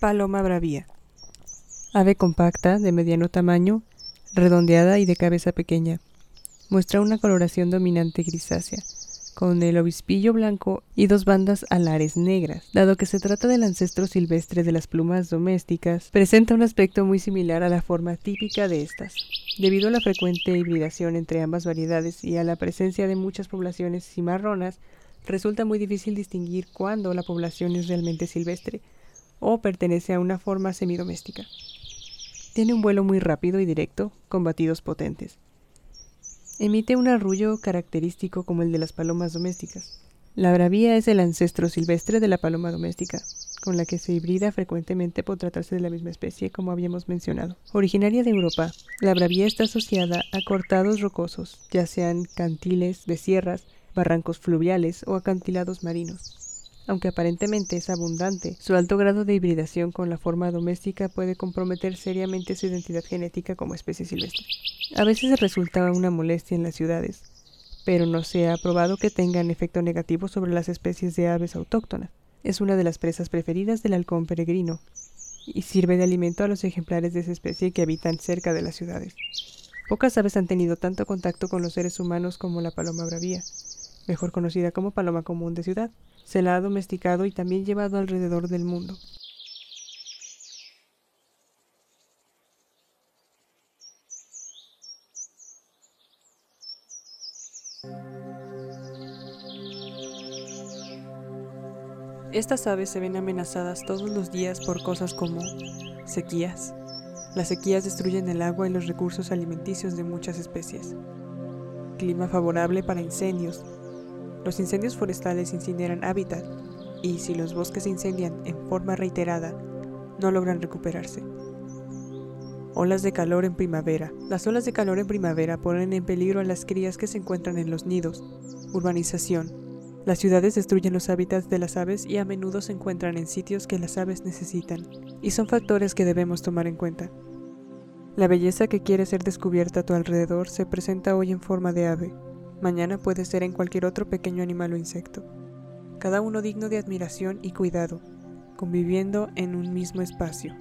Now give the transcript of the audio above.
Paloma bravía. Ave compacta, de mediano tamaño, redondeada y de cabeza pequeña. Muestra una coloración dominante grisácea, con el obispillo blanco y dos bandas alares negras. Dado que se trata del ancestro silvestre de las plumas domésticas, presenta un aspecto muy similar a la forma típica de estas. Debido a la frecuente hibridación entre ambas variedades y a la presencia de muchas poblaciones cimarronas, resulta muy difícil distinguir cuándo la población es realmente silvestre o pertenece a una forma semidoméstica. Tiene un vuelo muy rápido y directo, con batidos potentes. Emite un arrullo característico como el de las palomas domésticas. La bravía es el ancestro silvestre de la paloma doméstica, con la que se hibrida frecuentemente por tratarse de la misma especie como habíamos mencionado. Originaria de Europa, la bravía está asociada a cortados rocosos, ya sean cantiles de sierras, barrancos fluviales o acantilados marinos. Aunque aparentemente es abundante, su alto grado de hibridación con la forma doméstica puede comprometer seriamente su identidad genética como especie silvestre. A veces resulta una molestia en las ciudades, pero no se ha probado que tengan efecto negativo sobre las especies de aves autóctonas. Es una de las presas preferidas del halcón peregrino y sirve de alimento a los ejemplares de esa especie que habitan cerca de las ciudades. Pocas aves han tenido tanto contacto con los seres humanos como la paloma bravía, mejor conocida como paloma común de ciudad. Se la ha domesticado y también llevado alrededor del mundo. Estas aves se ven amenazadas todos los días por cosas como sequías. Las sequías destruyen el agua y los recursos alimenticios de muchas especies. Clima favorable para incendios. Los incendios forestales incineran hábitat y si los bosques se incendian en forma reiterada, no logran recuperarse. Olas de calor en primavera. Las olas de calor en primavera ponen en peligro a las crías que se encuentran en los nidos. Urbanización. Las ciudades destruyen los hábitats de las aves y a menudo se encuentran en sitios que las aves necesitan, y son factores que debemos tomar en cuenta. La belleza que quiere ser descubierta a tu alrededor se presenta hoy en forma de ave, mañana puede ser en cualquier otro pequeño animal o insecto, cada uno digno de admiración y cuidado, conviviendo en un mismo espacio.